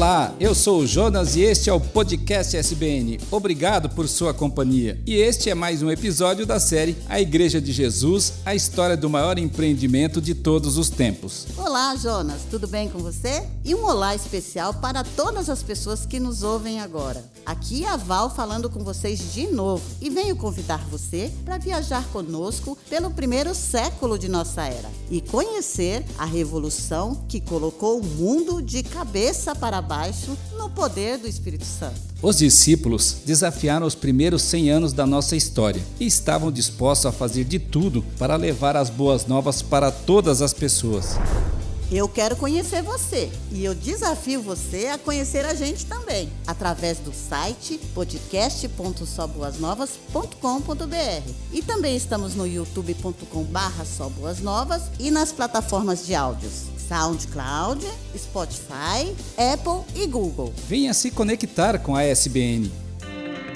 Olá, eu sou o Jonas e este é o podcast SBN. Obrigado por sua companhia. E este é mais um episódio da série A Igreja de Jesus, a história do maior empreendimento de todos os tempos. Olá, Jonas, tudo bem com você? E um olá especial para todas as pessoas que nos ouvem agora. Aqui é a Val falando com vocês de novo e venho convidar você para viajar conosco pelo primeiro século de nossa era e conhecer a revolução que colocou o mundo de cabeça para baixo no poder do Espírito Santo. Os discípulos desafiaram os primeiros 100 anos da nossa história e estavam dispostos a fazer de tudo para levar as boas novas para todas as pessoas. Eu quero conhecer você e eu desafio você a conhecer a gente também, através do site podcast.soboasnovas.com.br. E também estamos no youtube.com barra Novas e nas plataformas de áudios SoundCloud, Spotify, Apple e Google. Venha se conectar com a SBN.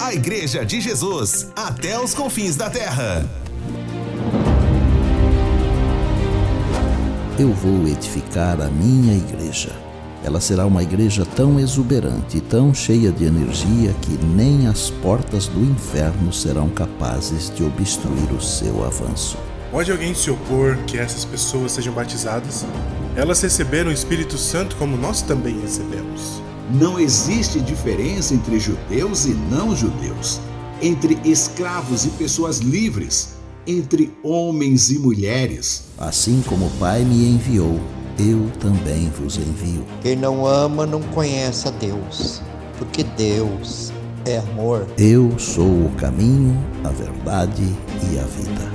A Igreja de Jesus, até os confins da terra. Eu vou edificar a minha igreja. Ela será uma igreja tão exuberante e tão cheia de energia que nem as portas do inferno serão capazes de obstruir o seu avanço. Pode alguém se opor que essas pessoas sejam batizadas? Elas receberam o Espírito Santo como nós também recebemos. Não existe diferença entre judeus e não judeus, entre escravos e pessoas livres, entre homens e mulheres. Assim como o Pai me enviou, eu também vos envio. Quem não ama não conhece a Deus, porque Deus é amor. Eu sou o caminho, a verdade e a vida.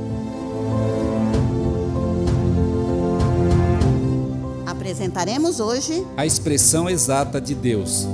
Apresentaremos hoje A expressão exata de Deus.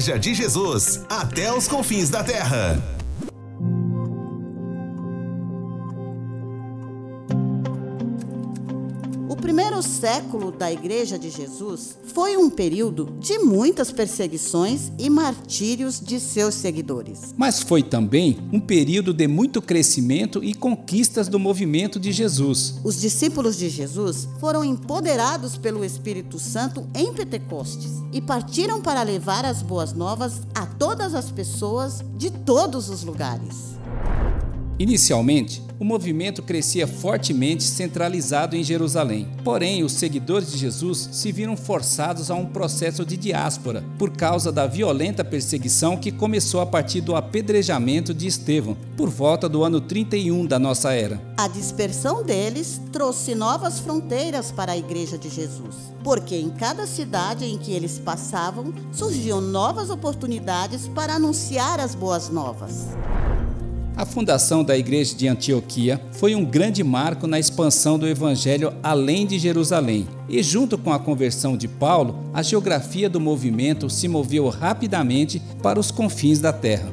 Igreja de Jesus, até os confins da terra. Primeiro século da Igreja de Jesus foi um período de muitas perseguições e martírios de seus seguidores. Mas foi também um período de muito crescimento e conquistas do movimento de Jesus. Os discípulos de Jesus foram empoderados pelo Espírito Santo em Pentecostes e partiram para levar as boas novas a todas as pessoas de todos os lugares. Inicialmente, o movimento crescia fortemente centralizado em Jerusalém. Porém, os seguidores de Jesus se viram forçados a um processo de diáspora por causa da violenta perseguição que começou a partir do apedrejamento de Estevão, por volta do ano 31 da nossa era. A dispersão deles trouxe novas fronteiras para a Igreja de Jesus, porque em cada cidade em que eles passavam surgiam novas oportunidades para anunciar as boas novas. A fundação da igreja de Antioquia foi um grande marco na expansão do evangelho além de Jerusalém. E junto com a conversão de Paulo, a geografia do movimento se moveu rapidamente para os confins da terra.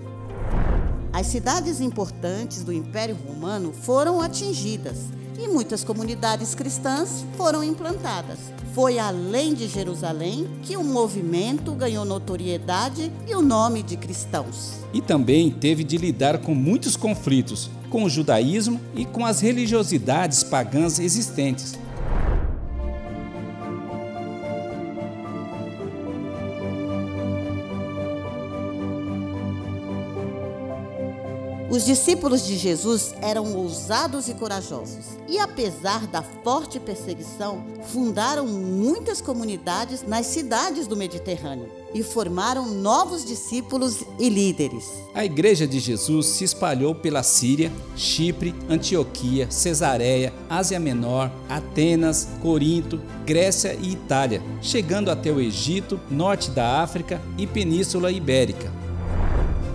As cidades importantes do Império Romano foram atingidas e muitas comunidades cristãs foram implantadas. Foi além de Jerusalém que o movimento ganhou notoriedade e o nome de cristãos. E também teve de lidar com muitos conflitos com o judaísmo e com as religiosidades pagãs existentes. Os discípulos de Jesus eram ousados e corajosos, e apesar da forte perseguição, fundaram muitas comunidades nas cidades do Mediterrâneo e formaram novos discípulos e líderes. A Igreja de Jesus se espalhou pela Síria, Chipre, Antioquia, Cesareia, Ásia Menor, Atenas, Corinto, Grécia e Itália, chegando até o Egito, norte da África e Península Ibérica.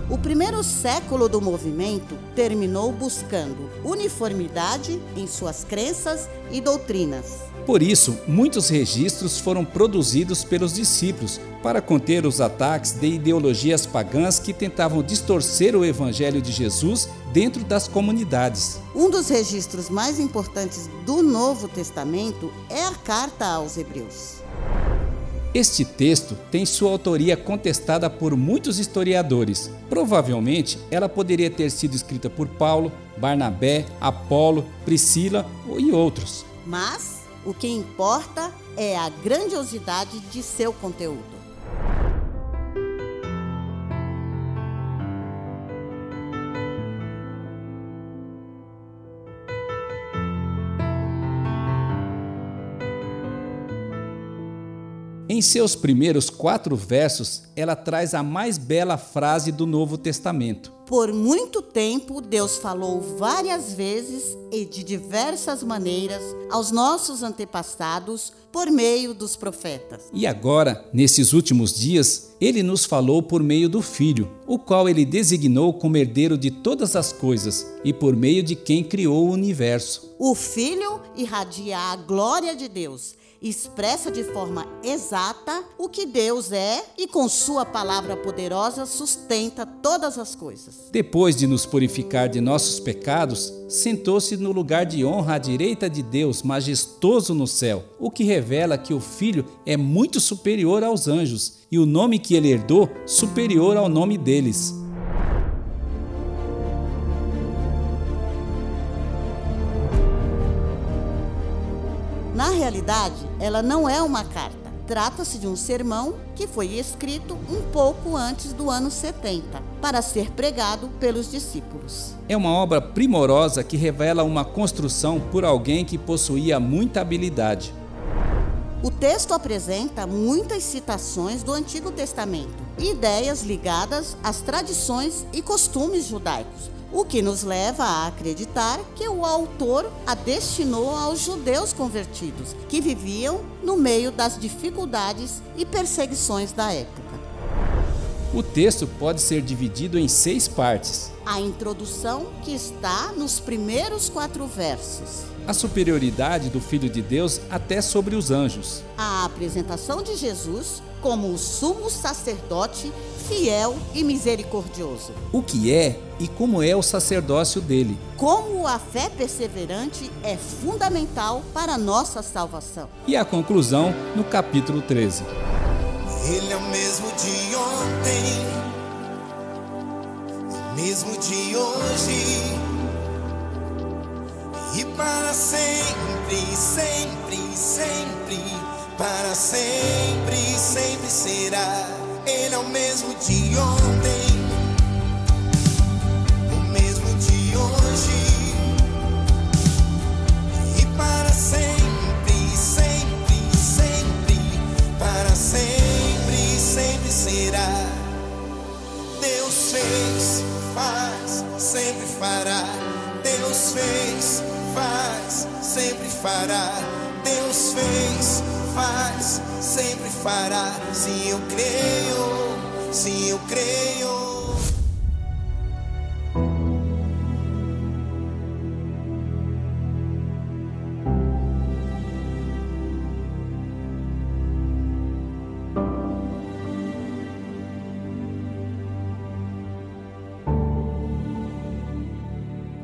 O primeiro século do movimento terminou buscando uniformidade em suas crenças e doutrinas. Por isso, muitos registros foram produzidos pelos discípulos para conter os ataques de ideologias pagãs que tentavam distorcer o evangelho de Jesus dentro das comunidades. Um dos registros mais importantes do Novo Testamento é a carta aos Hebreus. Este texto tem sua autoria contestada por muitos historiadores. Provavelmente ela poderia ter sido escrita por Paulo, Barnabé, Apolo, Priscila e outros. Mas o que importa é a grandiosidade de seu conteúdo. Em seus primeiros quatro versos, ela traz a mais bela frase do Novo Testamento. Por muito tempo, Deus falou várias vezes e de diversas maneiras aos nossos antepassados por meio dos profetas. E agora, nesses últimos dias, ele nos falou por meio do Filho, o qual ele designou como herdeiro de todas as coisas e por meio de quem criou o universo. O Filho irradia a glória de Deus, expressa de forma exata o que Deus é e com sua palavra poderosa sustenta todas as coisas. Depois de nos purificar de nossos pecados, sentou-se no lugar de honra à direita de Deus, majestoso no céu, o que revela que o Filho é muito superior aos anjos e o nome que ele herdou superior ao nome deles. Realidade, ela não é uma carta. Trata-se de um sermão que foi escrito um pouco antes do ano 70, para ser pregado pelos discípulos. É uma obra primorosa que revela uma construção por alguém que possuía muita habilidade. O texto apresenta muitas citações do Antigo Testamento, ideias ligadas às tradições e costumes judaicos, o que nos leva a acreditar que o autor a destinou aos judeus convertidos, que viviam no meio das dificuldades e perseguições da época. O texto pode ser dividido em seis partes. A introdução, que está nos primeiros quatro versos. A superioridade do Filho de Deus até sobre os anjos. A apresentação de Jesus como o sumo sacerdote fiel e misericordioso. O que é e como é o sacerdócio dele. Como a fé perseverante é fundamental para a nossa salvação. E a conclusão no capítulo 13. Ele é o mesmo de ontem, mesmo de hoje e para sempre, sempre, sempre, para sempre, sempre será. Ele é o mesmo de ontem, fará. Deus fez, faz, sempre fará. Se eu creio, se eu creio.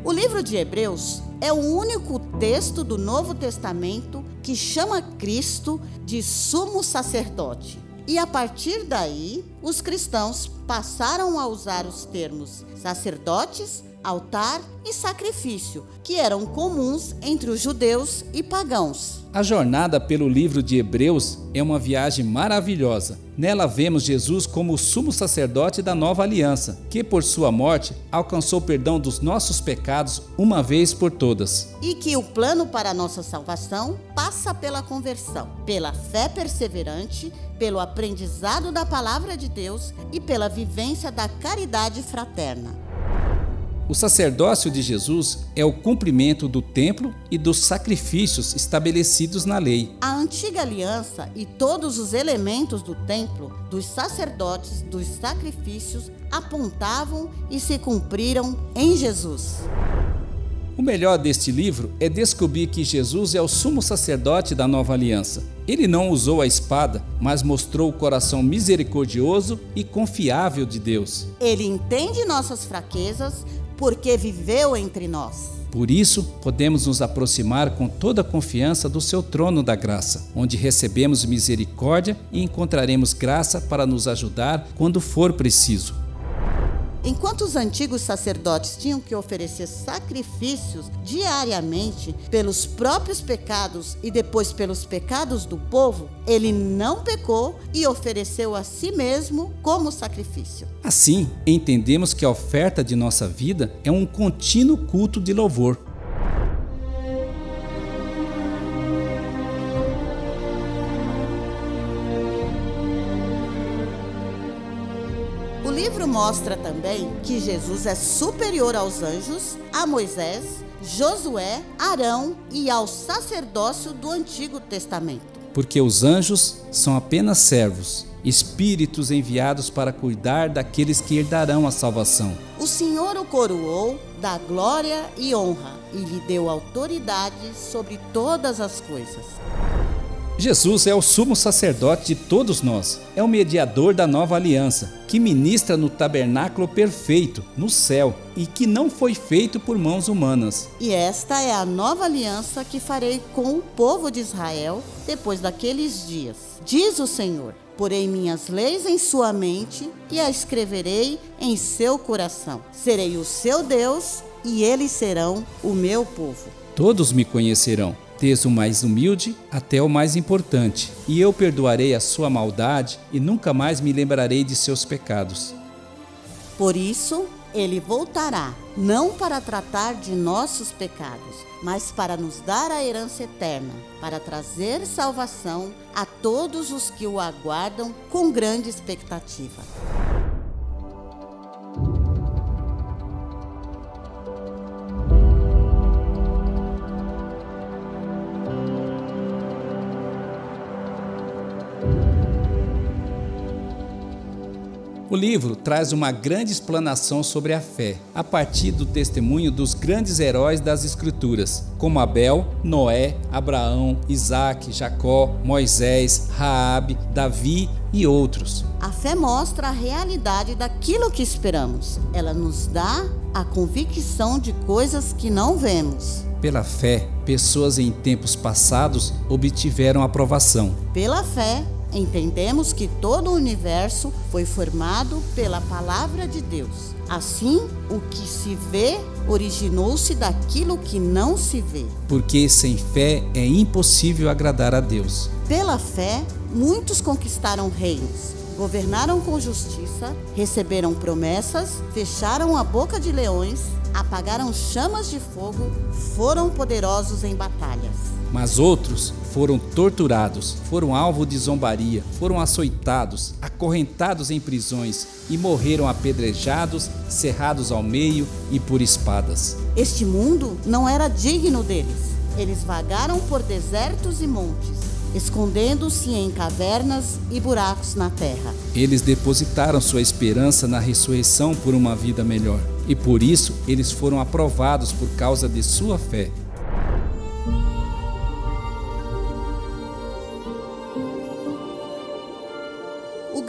O livro de Hebreus é o único texto do Novo Testamento que chama Cristo de sumo sacerdote. E a partir daí, os cristãos passaram a usar os termos sacerdotes, altar e sacrifício, que eram comuns entre os judeus e pagãos. A jornada pelo livro de Hebreus é uma viagem maravilhosa. Nela vemos Jesus como o sumo sacerdote da nova aliança, que por sua morte alcançou perdão dos nossos pecados uma vez por todas. E que o plano para a nossa salvação passa pela conversão, pela fé perseverante, pelo aprendizado da palavra de Deus e pela vivência da caridade fraterna. O sacerdócio de Jesus é o cumprimento do templo e dos sacrifícios estabelecidos na lei. A antiga aliança e todos os elementos do templo, dos sacerdotes, dos sacrifícios apontavam e se cumpriram em Jesus. O melhor deste livro é descobrir que Jesus é o sumo sacerdote da nova aliança. Ele não usou a espada, mas mostrou o coração misericordioso e confiável de Deus. Ele entende nossas fraquezas porque viveu entre nós. Por isso, podemos nos aproximar com toda a confiança do seu trono da graça, onde recebemos misericórdia e encontraremos graça para nos ajudar quando for preciso. Enquanto os antigos sacerdotes tinham que oferecer sacrifícios diariamente pelos próprios pecados e depois pelos pecados do povo, ele não pecou e ofereceu a si mesmo como sacrifício. Assim, entendemos que a oferta de nossa vida é um contínuo culto de louvor. Mostra também que Jesus é superior aos anjos, a Moisés, Josué, Arão e ao sacerdócio do Antigo Testamento. Porque os anjos são apenas servos, espíritos enviados para cuidar daqueles que herdarão a salvação. O Senhor o coroou da glória e honra e lhe deu autoridade sobre todas as coisas. Jesus é o sumo sacerdote de todos nós, é o mediador da nova aliança, que ministra no tabernáculo perfeito, no céu, e que não foi feito por mãos humanas. E esta é a nova aliança que farei com o povo de Israel depois daqueles dias. Diz o Senhor: Porei minhas leis em sua mente e a escreverei em seu coração. Serei o seu Deus e eles serão o meu povo. Todos me conhecerão, desde o mais humilde até o mais importante, e eu perdoarei a sua maldade e nunca mais me lembrarei de seus pecados. Por isso, ele voltará, não para tratar de nossos pecados, mas para nos dar a herança eterna, para trazer salvação a todos os que o aguardam com grande expectativa. O livro traz uma grande explanação sobre a fé, a partir do testemunho dos grandes heróis das Escrituras, como Abel, Noé, Abraão, Isaac, Jacó, Moisés, Raabe, Davi e outros. A fé mostra a realidade daquilo que esperamos. Ela nos dá a convicção de coisas que não vemos. Pela fé, pessoas em tempos passados obtiveram aprovação. Pela fé, entendemos que todo o universo foi formado pela palavra de Deus. Assim, o que se vê originou-se daquilo que não se vê. Porque sem fé é impossível agradar a Deus. Pela fé, muitos conquistaram reinos, governaram com justiça, receberam promessas, fecharam a boca de leões, apagaram chamas de fogo, foram poderosos em batalhas. Mas outros foram torturados, foram alvo de zombaria, foram açoitados, acorrentados em prisões e morreram apedrejados, cerrados ao meio e por espadas. Este mundo não era digno deles. Eles vagaram por desertos e montes, escondendo-se em cavernas e buracos na terra. Eles depositaram sua esperança na ressurreição por uma vida melhor, e por isso eles foram aprovados por causa de sua fé.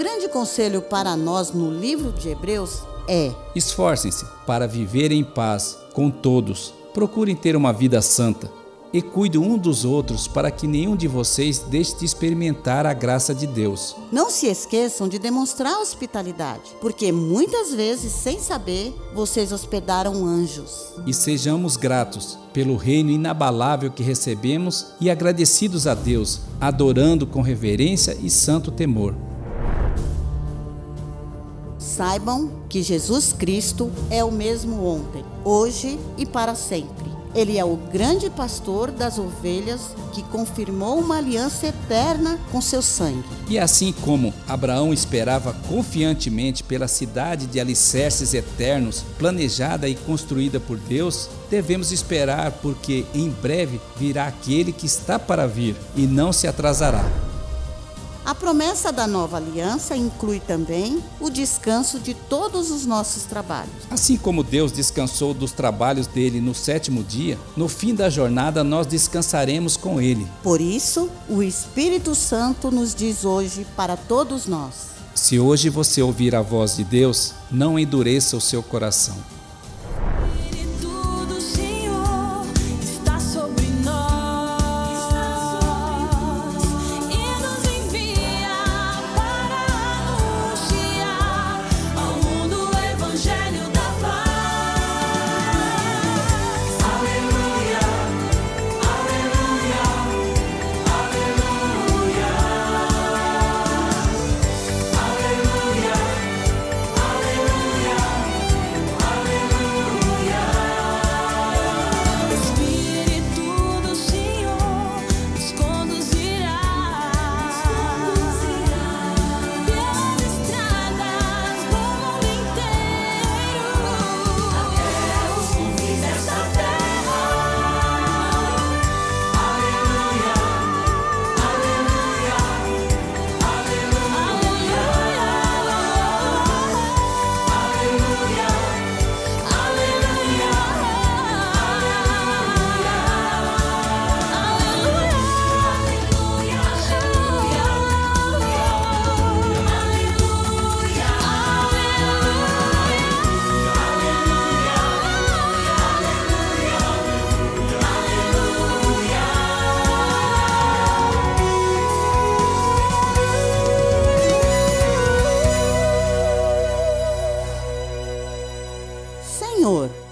Grande conselho para nós no livro de Hebreus é: Esforcem-se para viver em paz com todos. Procurem ter uma vida santa e cuidem um dos outros para que nenhum de vocês deixe de experimentar a graça de Deus. não se esqueçam de demonstrar hospitalidade, porque muitas vezes, sem saber, vocês hospedaram anjos. E sejamos gratos pelo reino inabalável que recebemos e agradecidos a Deus, adorando com reverência e santo temor. Saibam que Jesus Cristo é o mesmo ontem, hoje e para sempre. Ele é o grande pastor das ovelhas que confirmou uma aliança eterna com seu sangue. E assim como Abraão esperava confiantemente pela cidade de alicerces eternos, planejada e construída por Deus, devemos esperar, porque em breve virá aquele que está para vir e não se atrasará. A promessa da nova aliança inclui também o descanso de todos os nossos trabalhos. Assim como Deus descansou dos trabalhos dele no sétimo dia, no fim da jornada nós descansaremos com ele. Por isso, o Espírito Santo nos diz hoje para todos nós: Se hoje você ouvir a voz de Deus, não endureça o seu coração.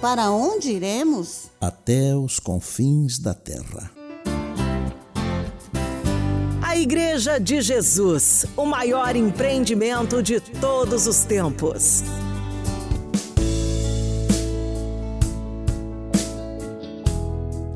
Para onde iremos? Até os confins da terra. A Igreja de Jesus, o maior empreendimento de todos os tempos.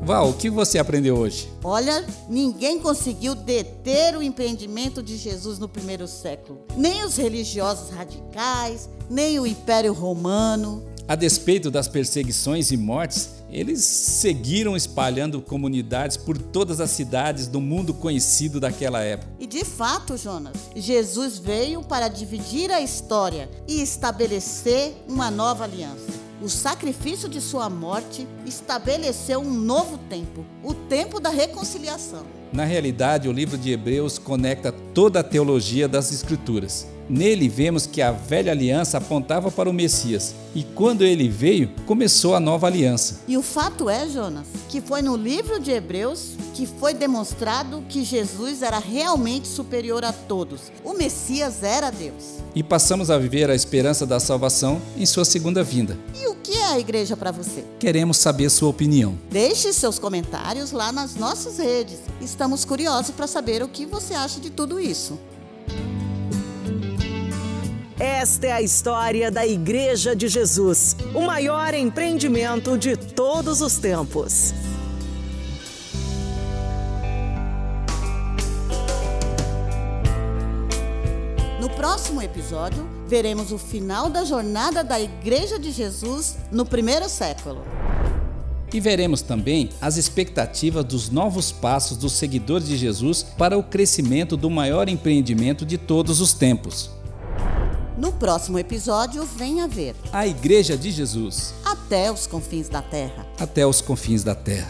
Val, o que você aprendeu hoje? Olha, ninguém conseguiu deter o empreendimento de Jesus no primeiro século. Nem os religiosos radicais, nem o Império Romano. A despeito das perseguições e mortes, eles seguiram espalhando comunidades por todas as cidades do mundo conhecido daquela época. E de fato, Jonas, Jesus veio para dividir a história e estabelecer uma nova aliança. O sacrifício de sua morte estabeleceu um novo tempo, o tempo da reconciliação. Na realidade, o livro de Hebreus conecta toda a teologia das Escrituras. Nele vemos que a velha aliança apontava para o Messias, e quando ele veio, começou a nova aliança. E o fato é, Jonas, que foi no livro de Hebreus que foi demonstrado que Jesus era realmente superior a todos. O Messias era Deus. E passamos a viver a esperança da salvação em sua segunda vinda. E o que é a igreja para você? Queremos saber sua opinião. Deixe seus comentários lá nas nossas redes. Estamos curiosos para saber o que você acha de tudo isso. Esta é a história da Igreja de Jesus, o maior empreendimento de todos os tempos. No próximo episódio, veremos o final da jornada da Igreja de Jesus no primeiro século. E veremos também as expectativas dos novos passos dos seguidores de Jesus para o crescimento do maior empreendimento de todos os tempos. No próximo episódio, venha ver A Igreja de Jesus, Até os Confins da Terra. até os confins da terra.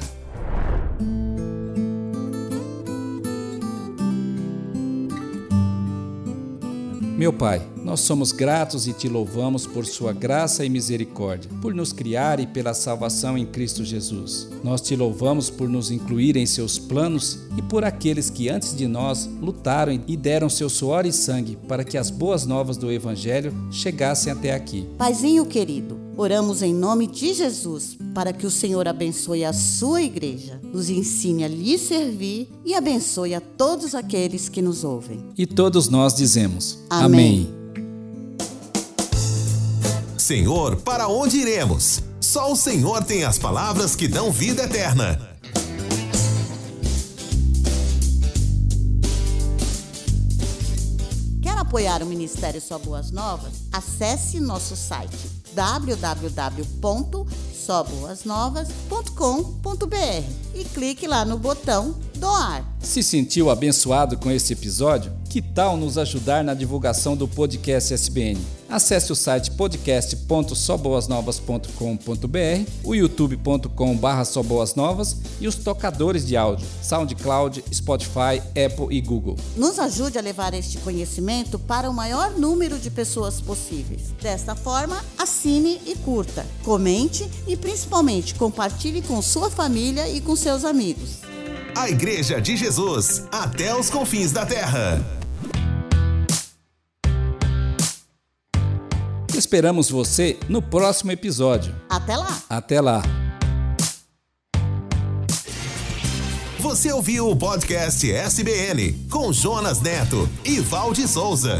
Meu Pai, nós somos gratos e te louvamos por Sua graça e misericórdia, por nos criar e pela salvação em Cristo Jesus. Nós te louvamos por nos incluir em seus planos e por aqueles que antes de nós lutaram e deram seu suor e sangue para que as boas novas do Evangelho chegassem até aqui. Paizinho querido, oramos em nome de Jesus para que o Senhor abençoe a sua igreja, nos ensine a lhe servir e abençoe a todos aqueles que nos ouvem. E todos nós dizemos: Amém. Senhor, para onde iremos? Só o Senhor tem as palavras que dão vida eterna. Quer apoiar o Ministério Só Boas Novas? Acesse nosso site www.soboasnovas.com.br e clique lá no botão doar. Se sentiu abençoado com esse episódio? Que tal nos ajudar na divulgação do podcast SBN? Acesse o site podcast.soboasnovas.com.br, o youtube.com.br soboasnovas e os tocadores de áudio SoundCloud, Spotify, Apple e Google. Nos ajude a levar este conhecimento para o maior número de pessoas possíveis. Desta forma, assine e curta, comente e principalmente compartilhe com sua família e com seus amigos. A Igreja de Jesus, até os confins da terra. Esperamos você no próximo episódio. Até lá! Até lá! Você ouviu o podcast SBN com Jonas Neto e Valde Souza.